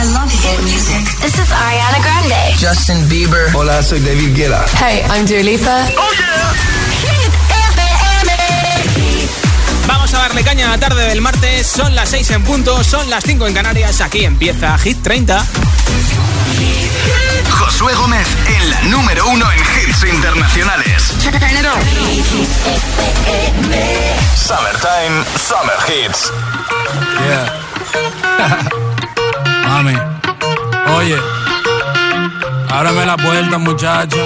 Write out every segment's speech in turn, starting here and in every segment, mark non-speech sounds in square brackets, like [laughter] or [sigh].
I love hit music. This is Ariana Grande. Justin Bieber. Hola, soy David Guetta. Hey, I'm Dua Lipa. Oh yeah. Vamos a darle caña a la tarde del martes. Son las 6 en punto, son las 5 en Canarias. Aquí empieza Hit 30. Josué Gómez en la número uno en hits internacionales. Summertime, Summer Hits. Yeah. [laughs] Mami, oye, ábreme la puerta, muchacha.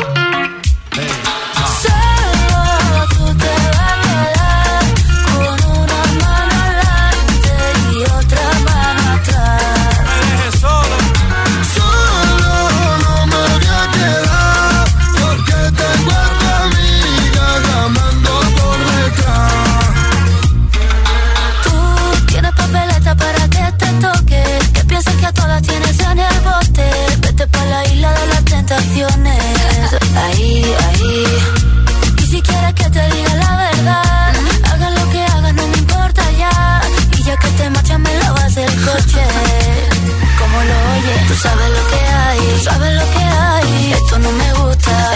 Tú sabes lo que hay, tú sabes lo que hay. Esto no me gusta,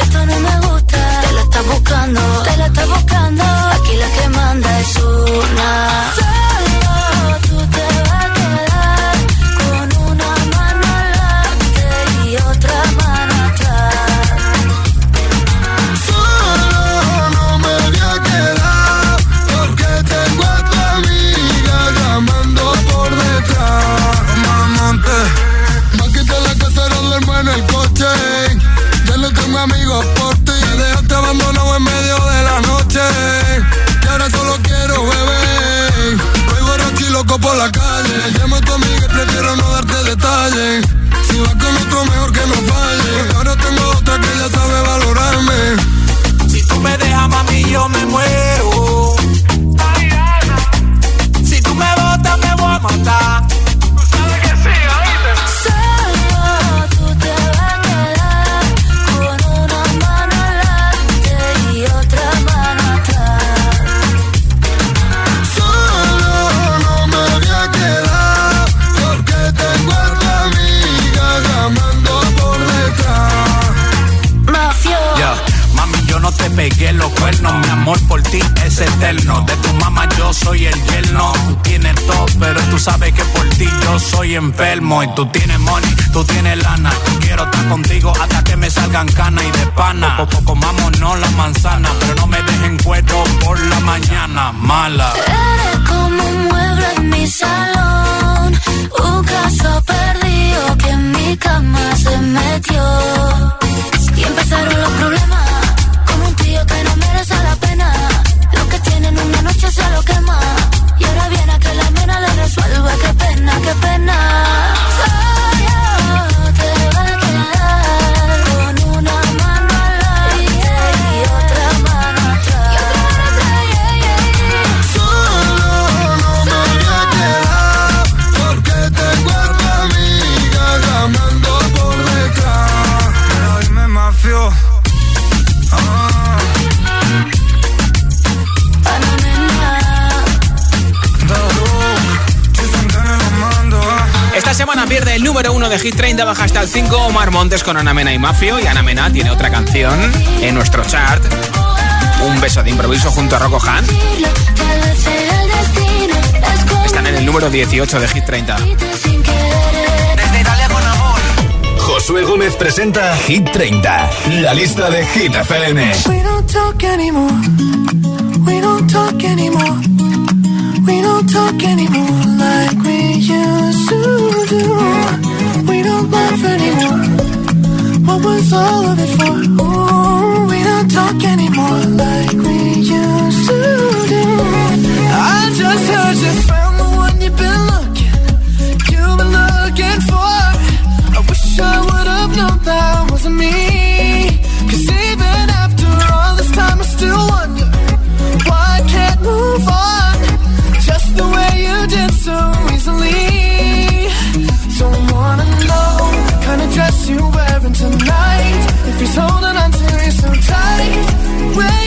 sabes que por ti yo soy enfermo. Y tú tienes money, tú tienes lana. Quiero estar contigo hasta que me salgan canas y de pana. Poco comámonos la manzana, pero no me dejen cuero por la mañana. Mala. Eres como un mueble en mi salón. Un caso perdido que en mi cama se metió. Y empezaron los problemas resuelva. Qué pena, qué pena. Semana pierde el número uno de Hit 30, baja hasta el 5 Omar Montes con Ana Mena y Mafio. Y Ana Mena tiene otra canción en nuestro chart. Un beso de improviso junto a Rocco Han. Están en el número 18 de Hit 30. Desde Italia con amor. Josué Gómez presenta Hit 30, la lista de Hit FM. We don't talk anymore. We don't talk anymore. We don't talk anymore like we used to do. We don't laugh anymore. What was all of it for? Ooh, we don't talk anymore like we used to do. I just heard you found the one you've been looking, you've been looking for. I wish I would have known that wasn't me. Cause even after all this time, I still wonder why I can't move on just the way you did so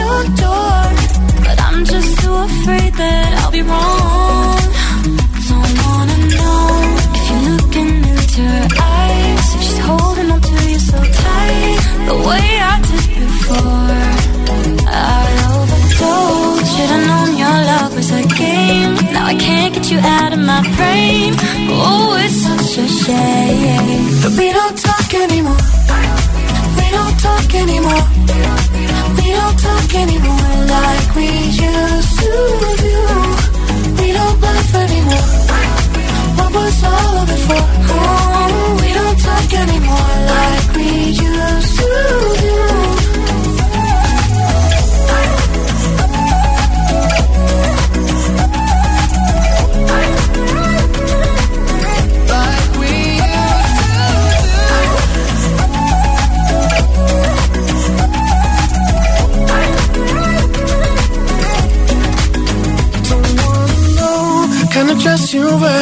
Up at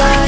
anymore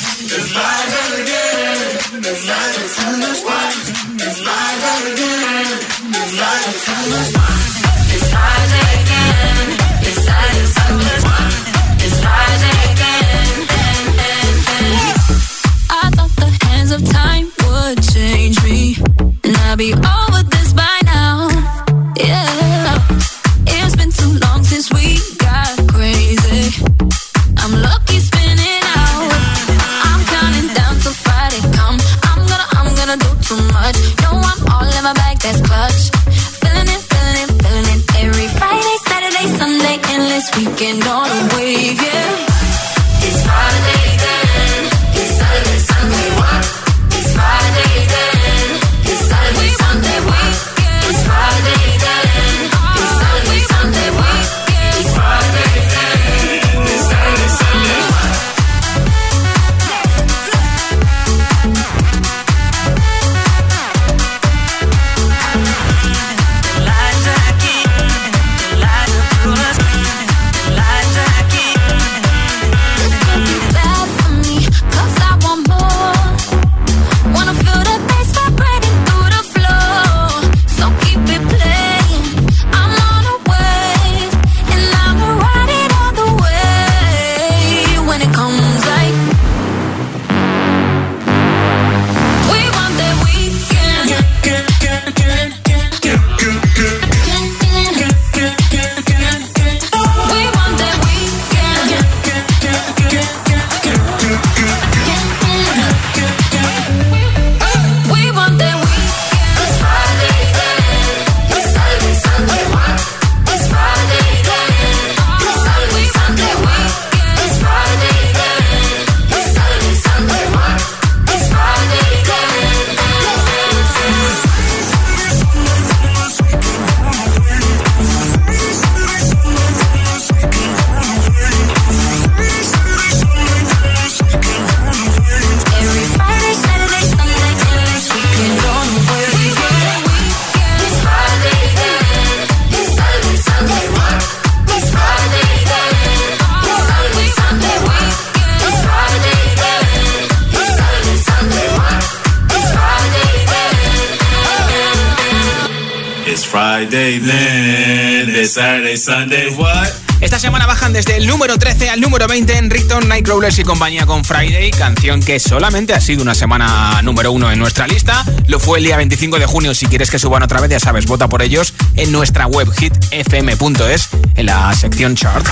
Sunday, what? Esta semana bajan desde el número 13 al número 20 en Rickton, Nightcrawlers y compañía con Friday, canción que solamente ha sido una semana número uno en nuestra lista. Lo fue el día 25 de junio. Si quieres que suban otra vez, ya sabes, vota por ellos en nuestra web hitfm.es en la sección chart.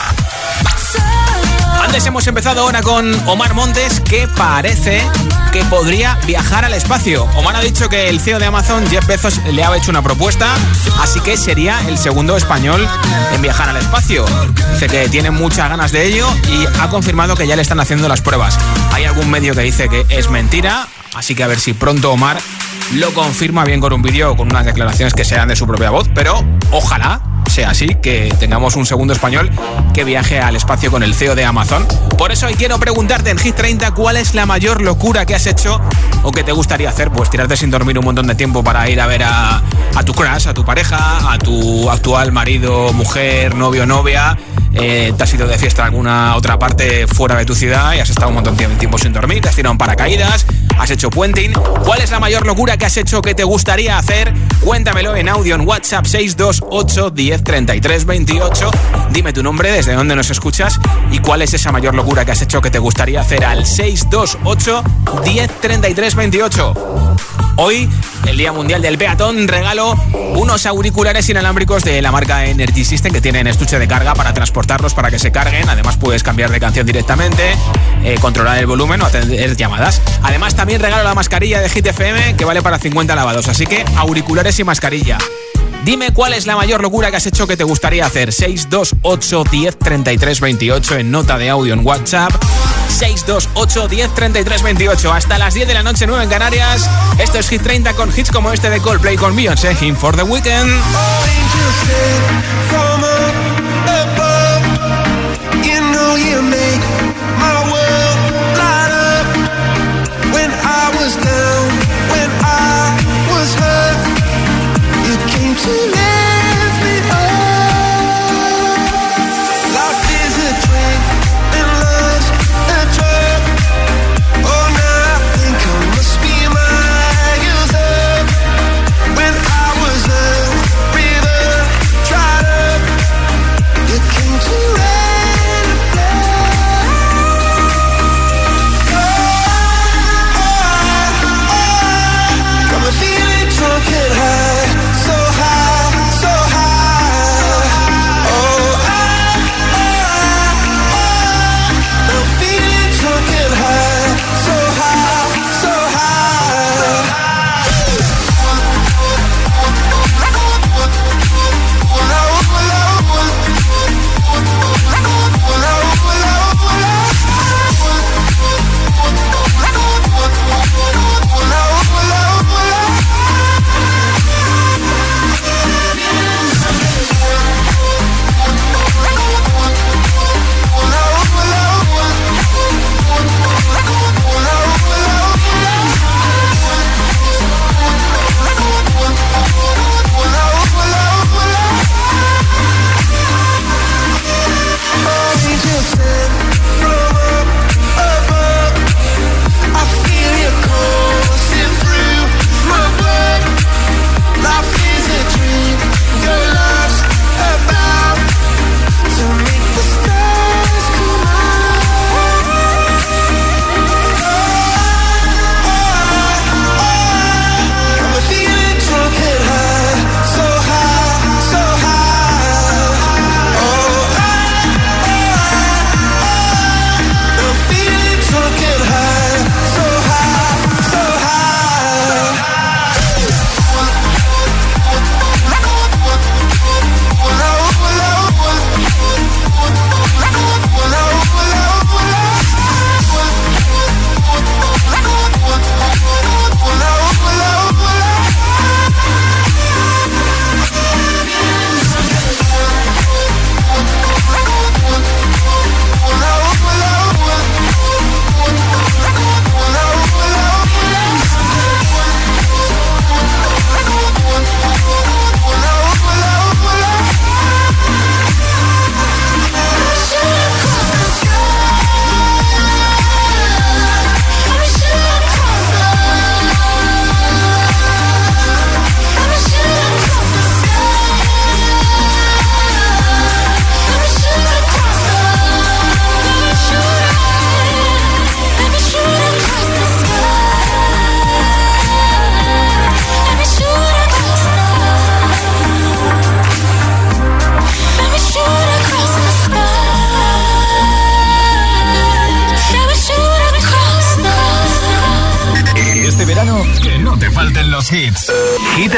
Hemos empezado ahora con Omar Montes, que parece que podría viajar al espacio. Omar ha dicho que el CEO de Amazon, Jeff Bezos, le ha hecho una propuesta, así que sería el segundo español en viajar al espacio. Dice que tiene muchas ganas de ello y ha confirmado que ya le están haciendo las pruebas. Hay algún medio que dice que es mentira, así que a ver si pronto Omar lo confirma bien con un vídeo o con unas declaraciones que sean de su propia voz, pero ojalá así, que tengamos un segundo español que viaje al espacio con el CEO de Amazon. Por eso hoy quiero preguntarte en Hit 30 cuál es la mayor locura que has hecho o que te gustaría hacer. Pues tirarte sin dormir un montón de tiempo para ir a ver a, a tu crush, a tu pareja, a tu actual marido, mujer, novio, novia. Eh, te has ido de fiesta a alguna otra parte fuera de tu ciudad y has estado un montón de tiempo sin dormir, te has tirado un paracaídas, has hecho puenting. ¿Cuál es la mayor locura que has hecho que te gustaría hacer? Cuéntamelo en audio en WhatsApp 628 10 33 28. Dime tu nombre, desde dónde nos escuchas y cuál es esa mayor locura que has hecho que te gustaría hacer al 628 10 33 28. Hoy, el Día Mundial del Peatón, regalo unos auriculares inalámbricos de la marca Energy System que tienen estuche de carga para transportarlos para que se carguen. Además, puedes cambiar de canción directamente, eh, controlar el volumen o atender llamadas. Además, también también regalo la mascarilla de Hit FM que vale para 50 lavados, así que auriculares y mascarilla. Dime cuál es la mayor locura que has hecho que te gustaría hacer. 628 10 33 28 en nota de audio en WhatsApp. 628 10 33 28. Hasta las 10 de la noche, 9 en Canarias. Esto es Hit 30 con hits como este de Coldplay con Beyoncé. Him for the weekend.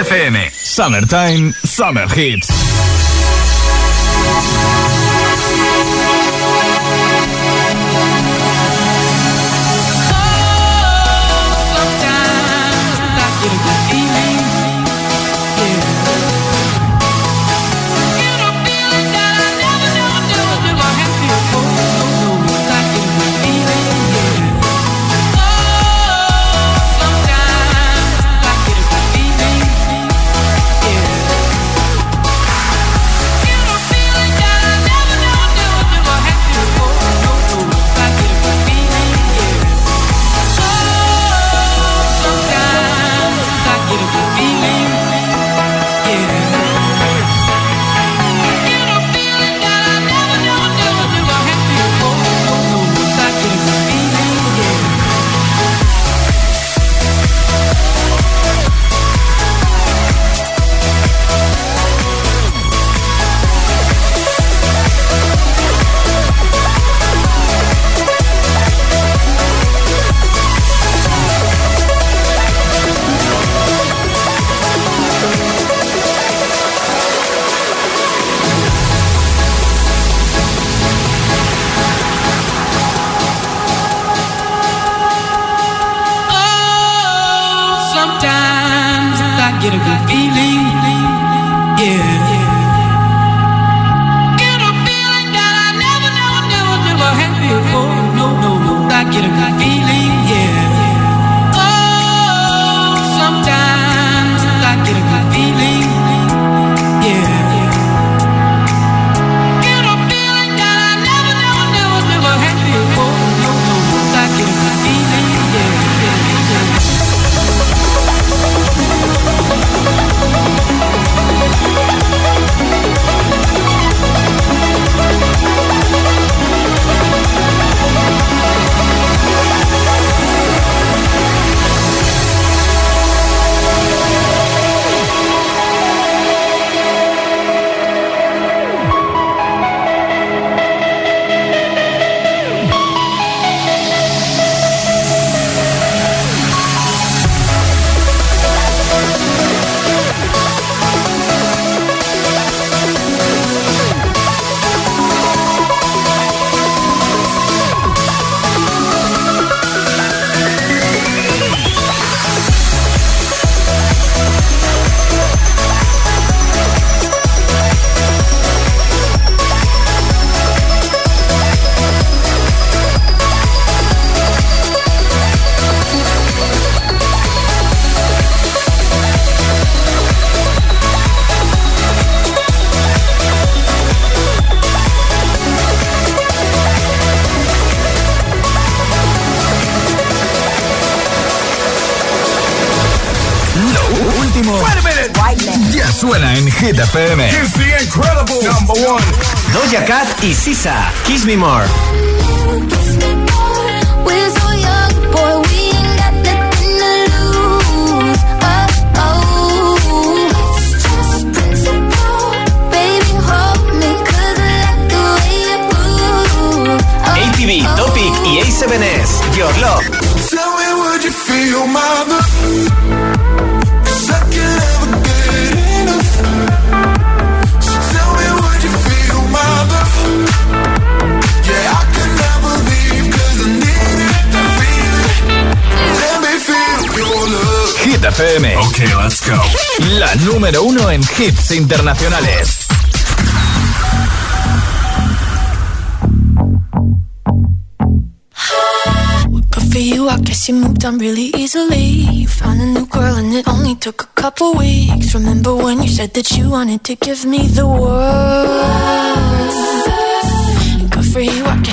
FM, Summertime, Summer Hits. Hit FM. Here's the incredible number one. Doja Cat y Sisa. Kiss Me More. ATV, Topic y A7S. Your Love. Tell me, would you feel my Hit FM. Okay, let's go. La número uno en hits internacionales. Good for you, I guess you moved on really easily. You found a new girl and it only took a couple weeks. Remember when you said that you wanted to give me the world? And good for you, I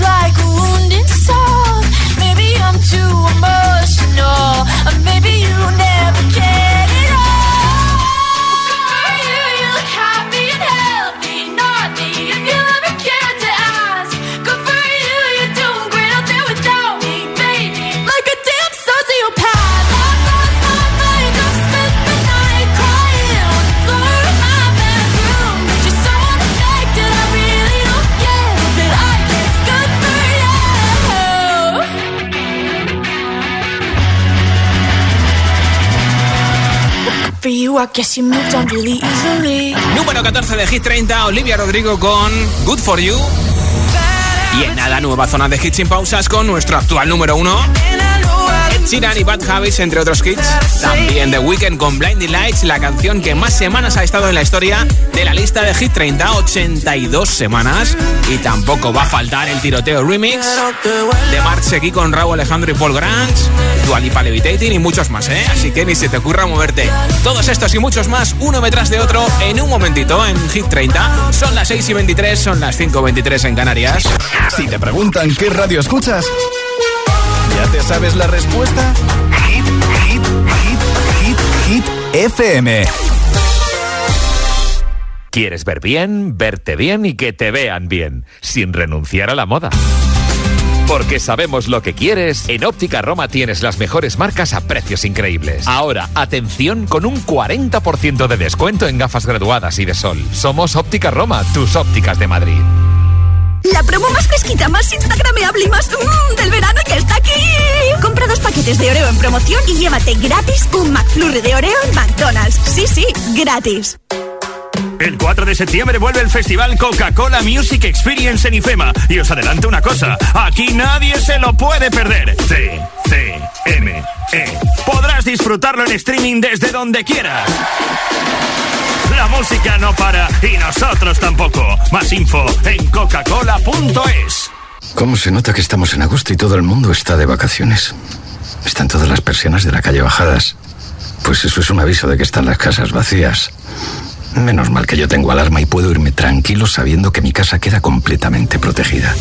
like I guess you moved on really easily. Número 14 de Hit 30, Olivia Rodrigo con Good For You. Y en nada, nueva zona de hits sin pausas con nuestro actual número 1. Ed y Bad Habits, entre otros hits. También The Weeknd con Blinding Lights, la canción que más semanas ha estado en la historia de la lista de Hit 30, 82 semanas. Y tampoco va a faltar el tiroteo remix de Mark Seguí con Raúl Alejandro y Paul Grant, Dua Lipa Levitating y muchos más, ¿eh? Así que ni se te ocurra moverte. Todos estos y muchos más, uno detrás de otro, en un momentito en Hit 30. Son las 6 y 23, son las 5 y 23 en Canarias. Si te preguntan qué radio escuchas, ¿ya te sabes la respuesta? Hit, hit, hit, hit, hit, FM. ¿Quieres ver bien, verte bien y que te vean bien, sin renunciar a la moda? Porque sabemos lo que quieres, en Óptica Roma tienes las mejores marcas a precios increíbles. Ahora, atención con un 40% de descuento en gafas graduadas y de sol. Somos Óptica Roma, tus ópticas de Madrid. La promo más fresquita, más instagrameable y más mmm, del verano ya está aquí. Compra dos paquetes de Oreo en promoción y llévate gratis un McFlurry de Oreo en McDonald's. Sí, sí, gratis. El 4 de septiembre vuelve el festival Coca-Cola Music Experience en IFEMA. Y os adelanto una cosa, aquí nadie se lo puede perder. C, C, M, E. Podrás disfrutarlo en streaming desde donde quieras. La música no para y nosotros tampoco. Más info en coca-cola.es. ¿Cómo se nota que estamos en agosto y todo el mundo está de vacaciones? Están todas las persianas de la calle bajadas. Pues eso es un aviso de que están las casas vacías. Menos mal que yo tengo alarma y puedo irme tranquilo sabiendo que mi casa queda completamente protegida.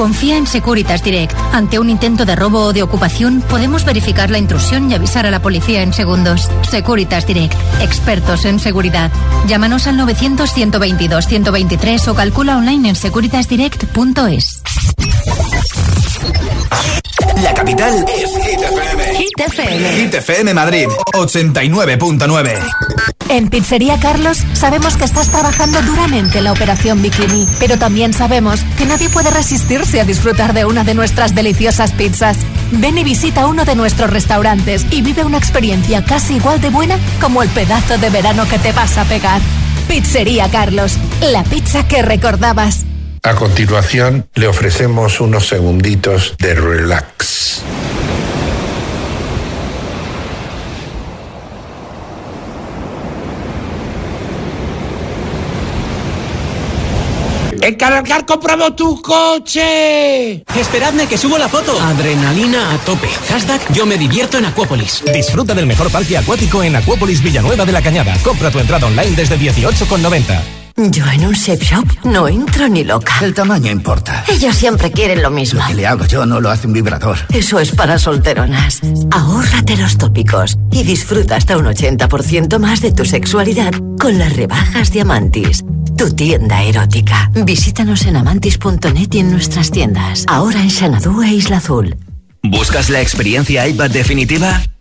Confía en Securitas Direct. Ante un intento de robo o de ocupación, podemos verificar la intrusión y avisar a la policía en segundos. Securitas Direct. Expertos en seguridad. Llámanos al 900-122-123 o calcula online en securitasdirect.es. La capital es Hit FM. Hit FM. Hit FM Madrid, 89.9. En Pizzería Carlos sabemos que estás trabajando duramente en la operación Bikini, pero también sabemos que nadie puede resistirse a disfrutar de una de nuestras deliciosas pizzas. Ven y visita uno de nuestros restaurantes y vive una experiencia casi igual de buena como el pedazo de verano que te vas a pegar. Pizzería Carlos, la pizza que recordabas. A continuación, le ofrecemos unos segunditos de relax. ¡En Cargar compramos tu coche! Esperadme que subo la foto. Adrenalina a tope. Hashtag yo me divierto en Acuópolis. Disfruta del mejor parque acuático en Acuópolis Villanueva de la Cañada. Compra tu entrada online desde 18,90. Yo en un shape shop no entro ni loca. El tamaño importa. Ellos siempre quieren lo mismo. Lo que le hago yo no lo hace un vibrador. Eso es para solteronas. Ahórrate los tópicos y disfruta hasta un 80% más de tu sexualidad con las rebajas de Amantis. Tu tienda erótica. Visítanos en amantis.net y en nuestras tiendas. Ahora en Xanadu e Isla Azul. ¿Buscas la experiencia iPad definitiva?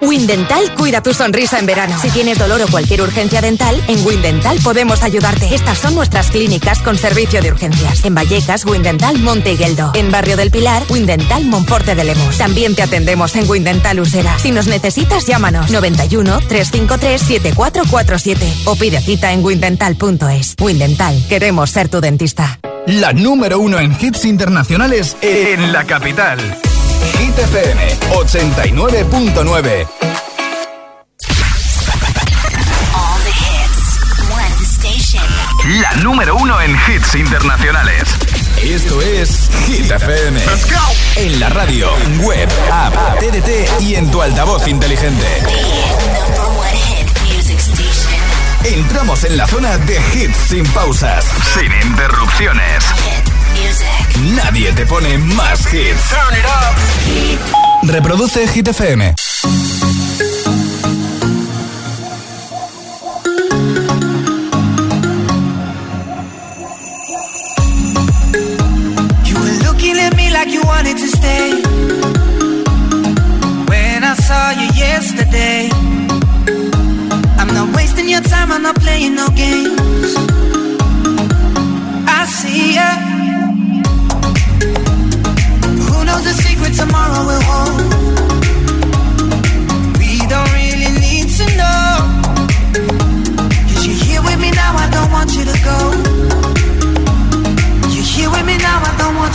Windental cuida tu sonrisa en verano. Si tienes dolor o cualquier urgencia dental, en Windental podemos ayudarte. Estas son nuestras clínicas con servicio de urgencias. En Vallecas, Windental Monte Gueldo. En Barrio del Pilar, Windental Monforte de Lemos. También te atendemos en Windental Usera. Si nos necesitas, llámanos 91 353 7447 o pide cita en windental.es. Windental, queremos ser tu dentista. La número uno en hits internacionales en la capital. Hit FM 89.9. La número uno en hits internacionales. Esto es Hit FM. En la radio, web, app, TDT y en tu altavoz inteligente. Entramos en la zona de hits sin pausas, sin interrupciones. Nadie te pone más hits. Reproduce Hit FM. You were looking at me like you wanted to stay. When I saw you yesterday, I'm not wasting your time, I'm not playing no games. I see ya. Knows the secret tomorrow will hold? We don't really need to know. Cause you're here with me now, I don't want you to go. You're here with me now, I don't want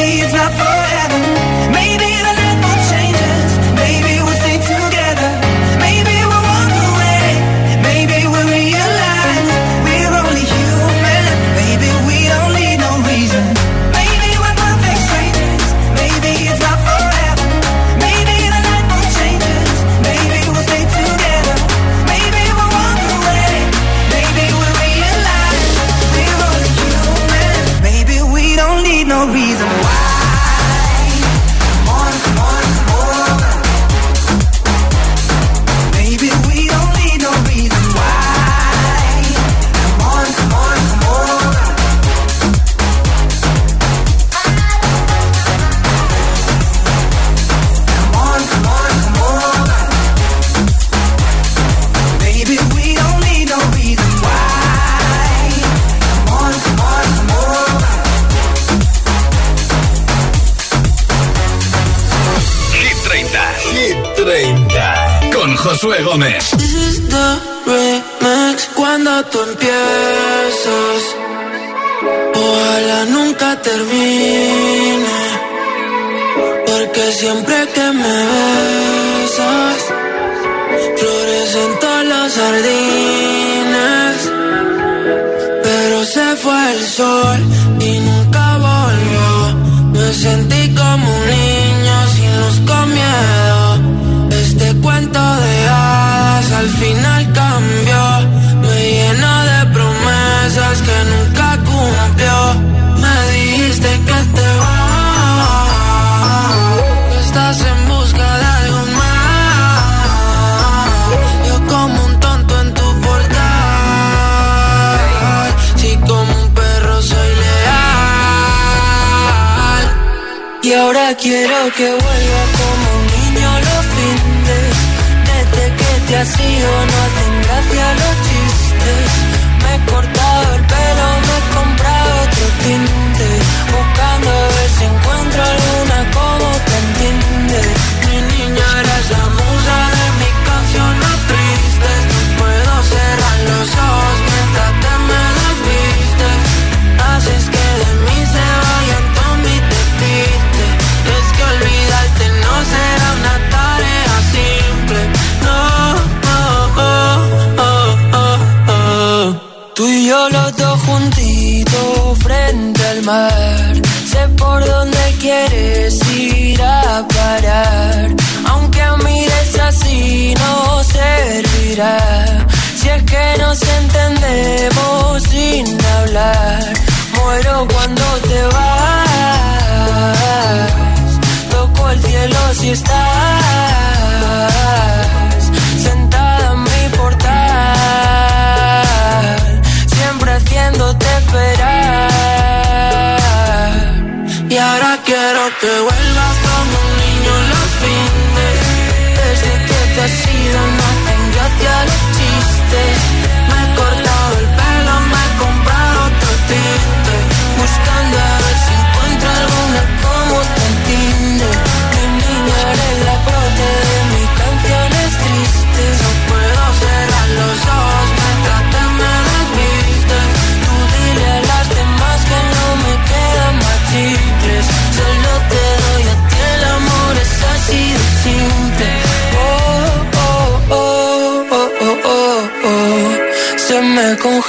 Josué que vuelva Yeah.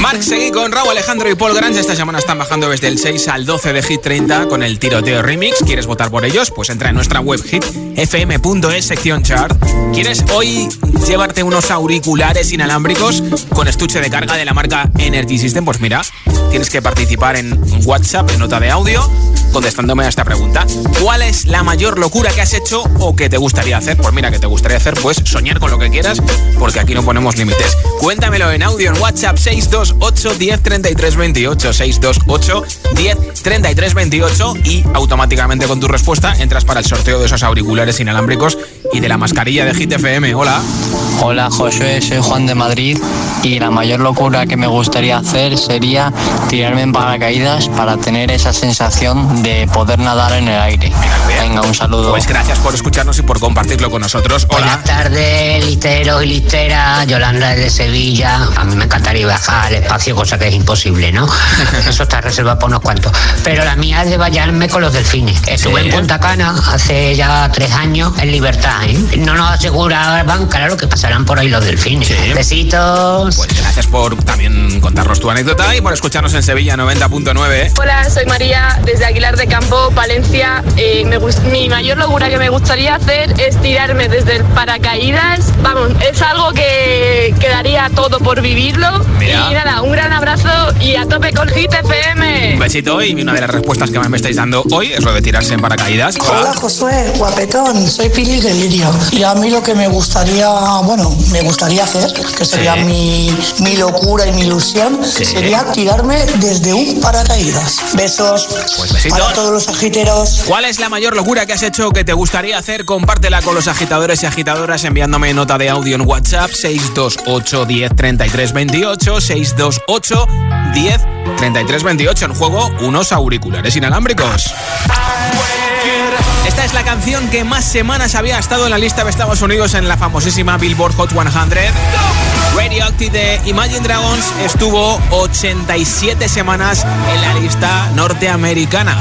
Marc Seguí con Raúl Alejandro y Paul Grange. Esta semana están bajando desde el 6 al 12 de Hit 30 con el tiroteo remix. ¿Quieres votar por ellos? Pues entra en nuestra web hitfm.es sección chart. ¿Quieres hoy llevarte unos auriculares inalámbricos con estuche de carga de la marca Energy System? Pues mira, tienes que participar en WhatsApp, en nota de audio, contestándome a esta pregunta. ¿Cuál es la mayor locura que has hecho o que te gustaría hacer? Pues mira, que te gustaría hacer, pues soñar con lo que quieras, porque aquí no ponemos límites. Cuéntamelo en audio en WhatsApp 628 10 33 28 628 10 33 28 y automáticamente con tu respuesta entras para el sorteo de esos auriculares inalámbricos y de la mascarilla de Hit FM. Hola. Hola Josué, soy Juan de Madrid y la mayor locura que me gustaría hacer sería tirarme en paracaídas para tener esa sensación de poder nadar en el aire. Venga, un saludo. Pues gracias por escucharnos y por compartirlo con nosotros. Hola. Buenas tardes, listeros y listeras. Yolanda desde Sevilla. A mí me encantaría viajar al espacio, cosa que es imposible, ¿no? [laughs] Eso está reservado para unos cuantos. Pero la mía es de bañarme con los delfines. Estuve Sí. en Punta Cana hace ya tres años en libertad, ¿eh? No nos aseguraban, claro, que pasarán por ahí los delfines. Besitos. Pues gracias por también contarnos tu anécdota y por escucharnos en Sevilla 90.9. Hola, soy María desde Aguilar Pilar de Campo, Valencia. Eh, me mi mayor locura que me gustaría hacer es tirarme desde el paracaídas. Vamos, es algo que quedaría todo por vivirlo. Y nada, un gran abrazo y a tope con Hit FM. Un besito y una de las respuestas que más me estáis dando hoy es lo de tirarse en paracaídas. Hola, Josué, guapetón, soy Pili Delirio. Y a mí lo que me gustaría, bueno, me gustaría hacer, que sería mi, mi, locura y mi ilusión, sería tirarme desde un paracaídas. Besos pues besitos. para todos los agiteros. ¿Cuál es la mayor locura que has hecho que te gustaría hacer? Compártela con los agitadores y agitadoras enviándome nota de audio en WhatsApp 628 10 33 28 628 10 33 28 en juego unos auriculares inalámbricos. Esta es la canción que más semanas había estado en la lista de Estados Unidos en la famosísima Billboard Hot 100. Radioactive de Imagine Dragons estuvo 87 semanas en la lista norteamericana.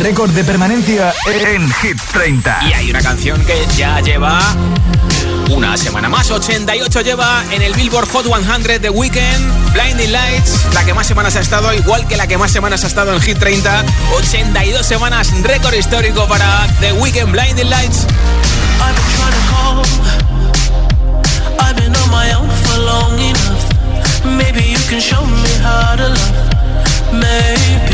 Récord de permanencia en Hit 30. Y hay una canción que ya lleva una semana más. 88 lleva en el Billboard Hot 100 de Weekend. Blinding Lights, la que más semanas ha estado, igual que la que más semanas ha estado en Hit 30. 82 semanas, récord histórico para The Weekend Blinding Lights. I've been on my own for long enough. Maybe you can show me how to love. Maybe.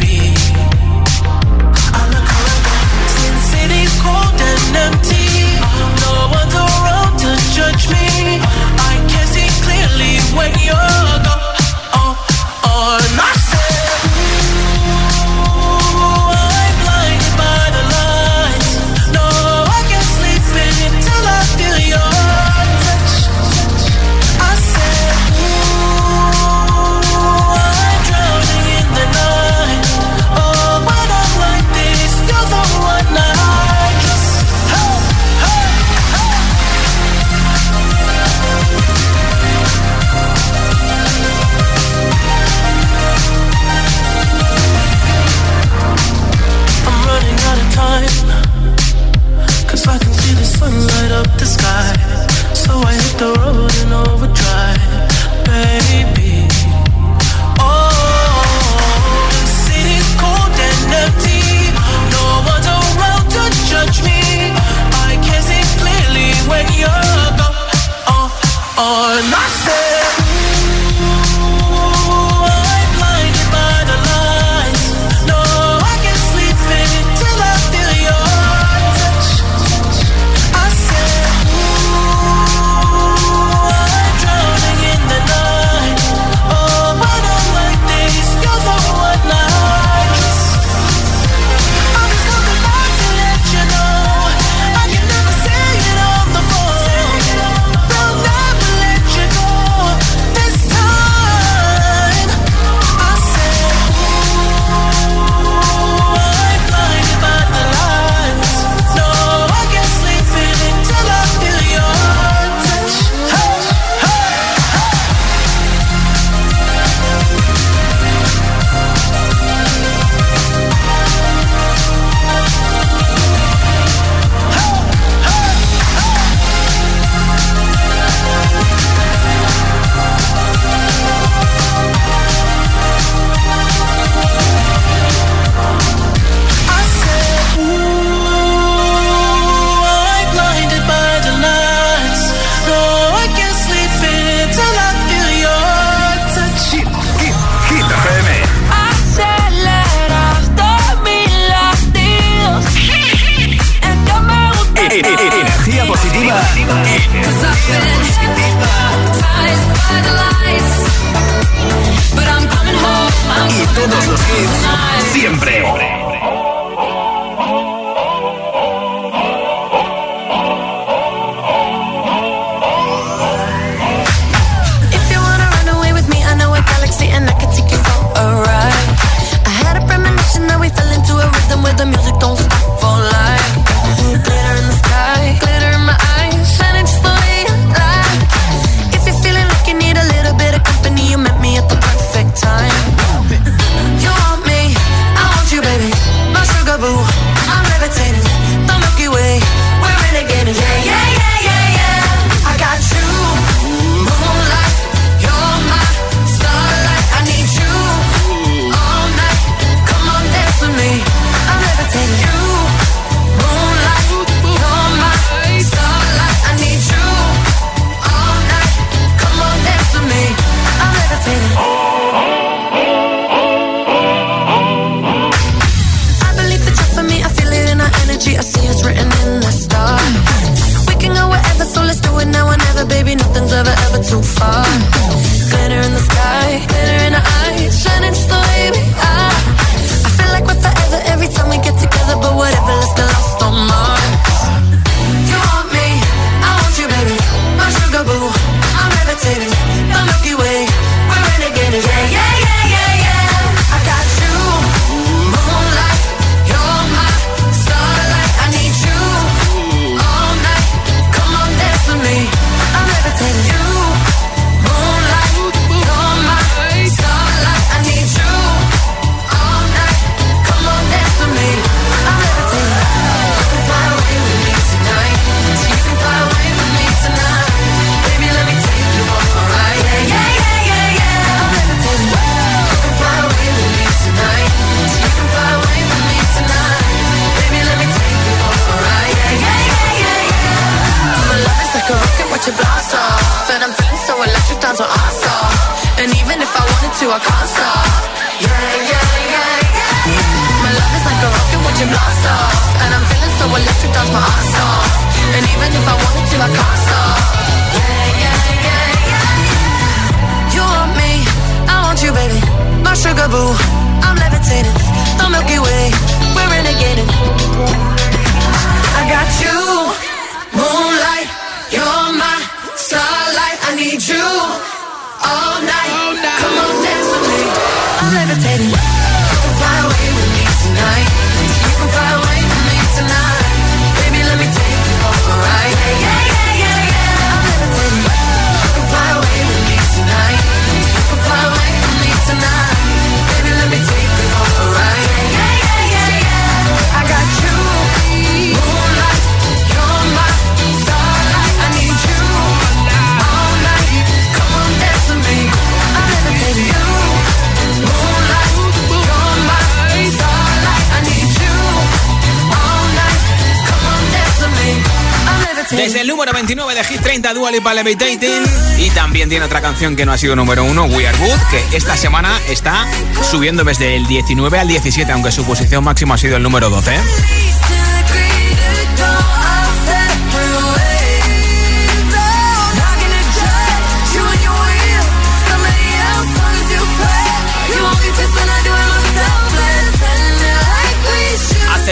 El número 29 de Hit 30, Dua Lipa Levitating. Y también tiene otra canción que no ha sido número 1, We Are Good, que esta semana está subiendo desde el 19 al 17, aunque su posición máxima ha sido el número 12.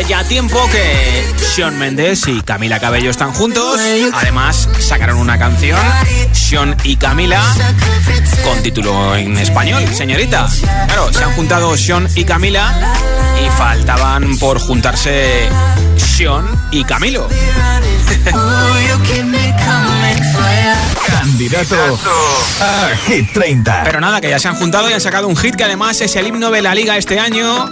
Ya tiempo que Sean Mendes y Camila Cabello están juntos. Además, sacaron una canción, Sean y Camila, con título en español, señorita. Claro, se han juntado Sean y Camila y faltaban por juntarse Sean y Camilo. Candidato a Hit 30. Pero nada, que ya se han juntado y han sacado un hit que además es el himno de la liga este año.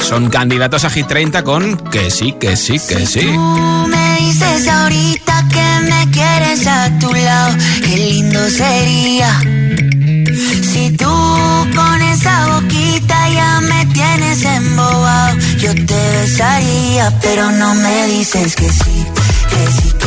Son candidatos a Hit 30 con que sí, que sí, que sí. Tú me dices ahorita que me quieres a tu lado, qué lindo sería. Si tú con esa boquita ya me tienes embobado, yo te besaría, pero no me dices que sí, que sí,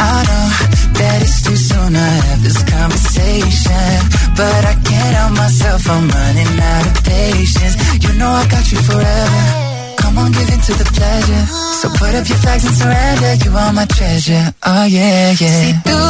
I know that it's too soon to have this conversation. But I can't help myself, I'm running out of patience. You know I got you forever. Come on, give in to the pleasure. So put up your flags and surrender. You are my treasure. Oh, yeah, yeah. Si tú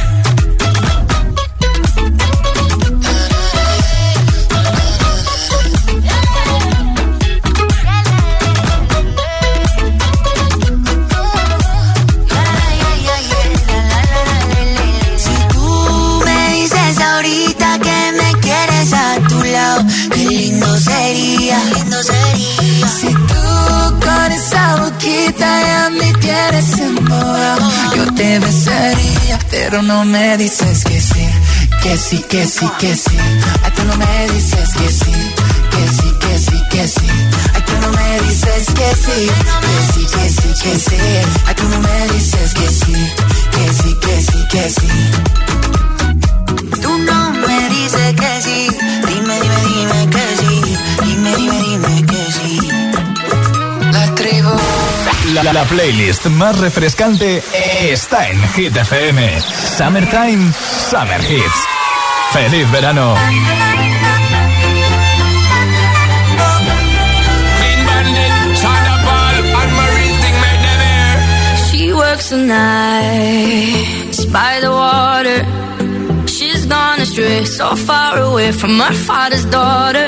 Tienes embobado, yo te besaría, pero no me dices que sí, que sí, que sí, que sí. Ay, tú no me dices que sí, que sí, que sí, que sí. Ay, tú no me dices que sí, que sí, que sí, que sí. Ay, tú no me dices que sí, que sí, que sí, que sí. Tú no me dices que sí, dime, dime, dime que sí, dime, dime, dime La. La, La playlist más refrescante está en Hit FM. Summertime, Summer Hits. ¡Feliz verano! She works the by the water. She's gone astray, so far away from her father's daughter.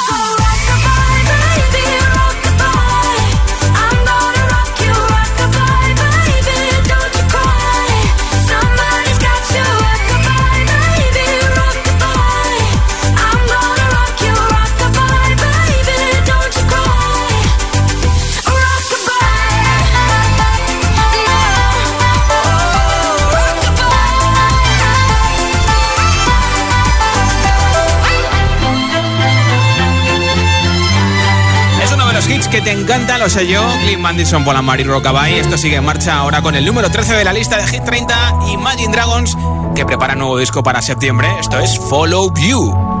Que te encantan, lo sé yo. Clint Mandison, Paul Mari Rockabye. Esto sigue en marcha ahora con el número 13 de la lista de Hit 30. Imagine Dragons, que prepara nuevo disco para septiembre. Esto es Follow. You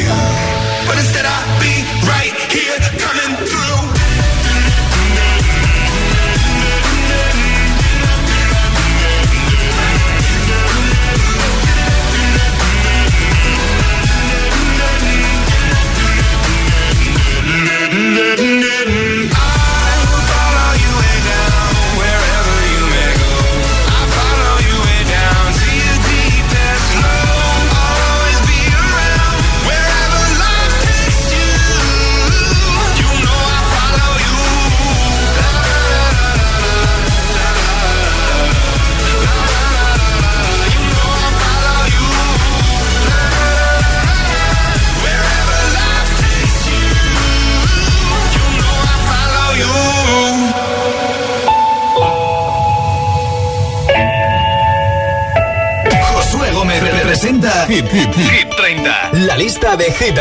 Hit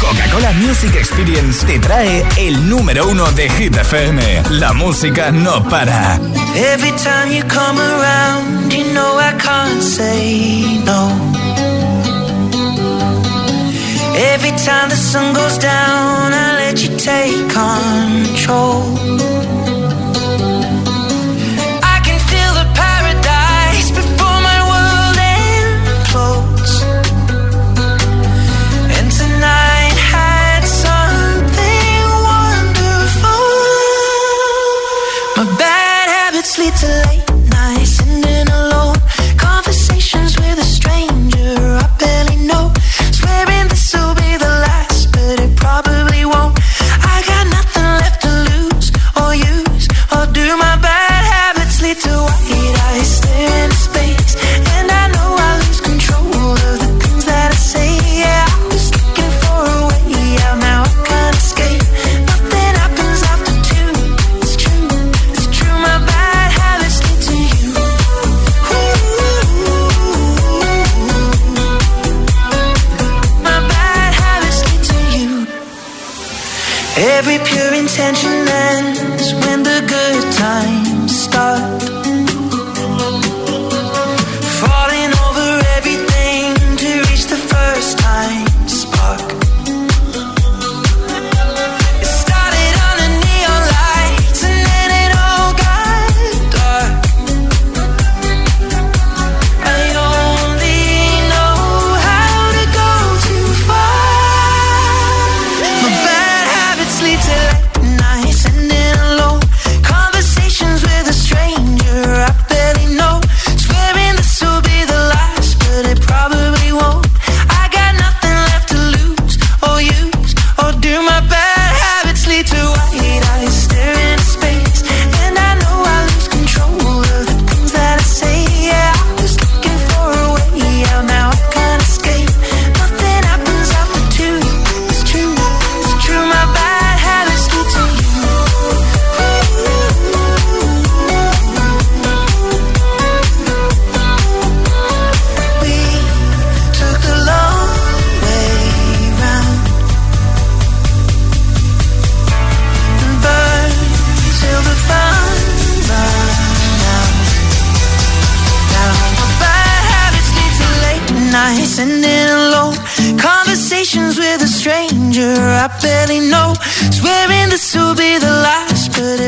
Coca-Cola Music Experience te trae el número uno de Hit FM. La música no para. Every time you come around, you know I can't say no. Every time the sun goes down, I let you take control.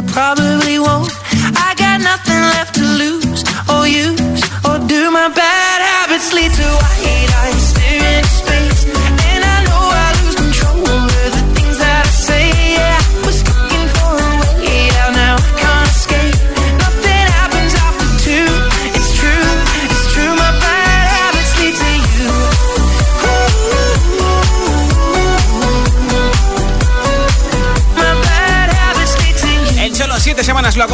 they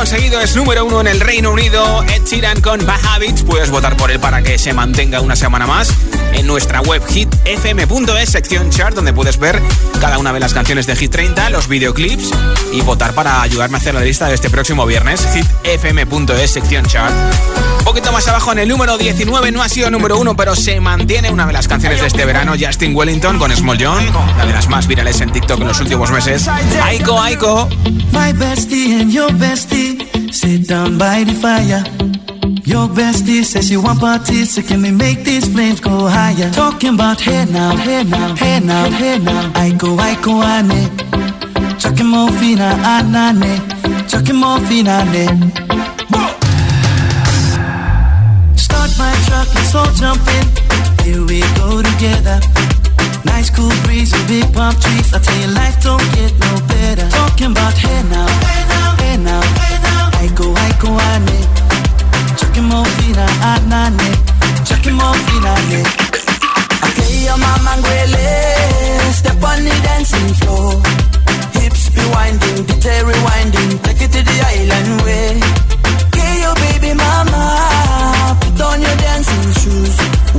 conseguido es número uno en el Reino Unido. Ed con Bahavits. Puedes votar por él para que se mantenga una semana más en nuestra web hitfm.es, sección chart, donde puedes ver cada una de las canciones de Hit 30, los videoclips y votar para ayudarme a hacer la lista de este próximo viernes. hitfm.es, sección chart. Un poquito más abajo en el número 19 no ha sido número uno, pero se mantiene una de las canciones de este verano, Justin Wellington con Small John, una de las más virales en TikTok en los últimos meses. Aiko, Aiko. My bestie and your bestie sit down by the fire. Your bestie says you want parties, so can we make these flames go higher? Talking about hey now, hey now, hey now, hey now. Aiko, Aiko, ane. Chucking more fina, anane. Chucking more fina, ne. Start my truck, let's all jump in. Here we go together. Nice cool breeze and big palm trees. I tell you, life don't get no better. Talking about hey now, hey now, hey now, hey now. I go, ah, I go, I need. Chucking more fina, anane. Chucking fina, ne. Okay, your mama ngwele, step on the dancing floor. Hips be winding, detail rewinding, take it to the island way. Okay, your baby mama, put on your dancing shoes.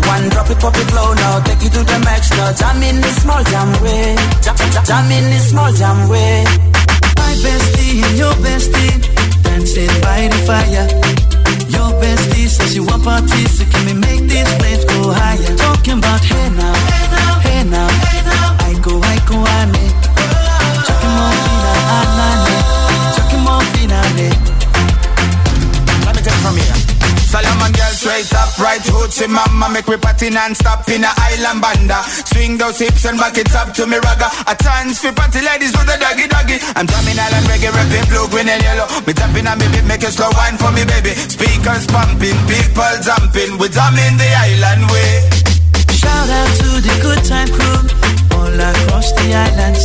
One drop it, pop it low now, take it to the max now. Jam in the small jam way, jam, jam, jam in the small jam way. My bestie and your bestie dancing by the fire. Your bestie says you want parties, so can we make these flames go higher? Talking about hey now, hey now, hey now, hey now. I go, I go, ane. Chucking more fina, anane. Chucking more fina, ne. Let me take it from here. Solomon girl straight up, right hoochie mama Make me party non-stop in a island banda. Swing those hips and back it up to me ragga. A chance for party ladies do the doggy doggy. I'm drumming island reggae, rapping blue, green and yellow. Me tapping on me beat, make it slow wine for me baby. Speakers pumping, people jumping. We drumming the island way. Shout out to the good time crew all across the island islands.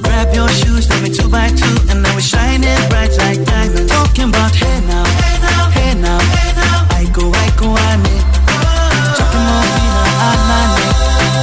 Grab your shoes, let me two by two, and now we're shining bright like diamonds. Talking about hey now, hey now, hey now, hey now. I go, I go, I need. Chucking more fina, anane.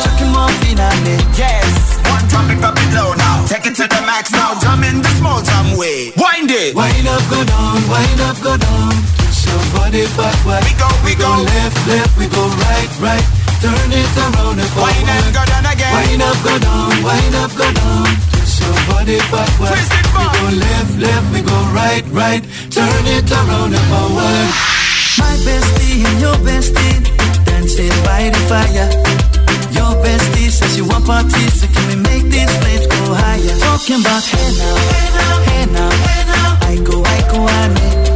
Chucking more fina, ne. Yes, one drop it, drop it low now Take it to the max now, jump in the small jam way Wind it Wind up, go down, wind up, go down. Twist your body backward. We go, we go. left, left, we go right, right. Turn it around and forward. Wind and go down again Wind up, go down, wind up, go down. Your body backward. Twist it We go left, left, we go right, right. Turn it around and forward. My bestie and your bestie dancing by the fire. Your bestie says you want parties, so can we make this flames go higher? Talking about hey now, hey now, hey now, hey now. I go, I go, I need.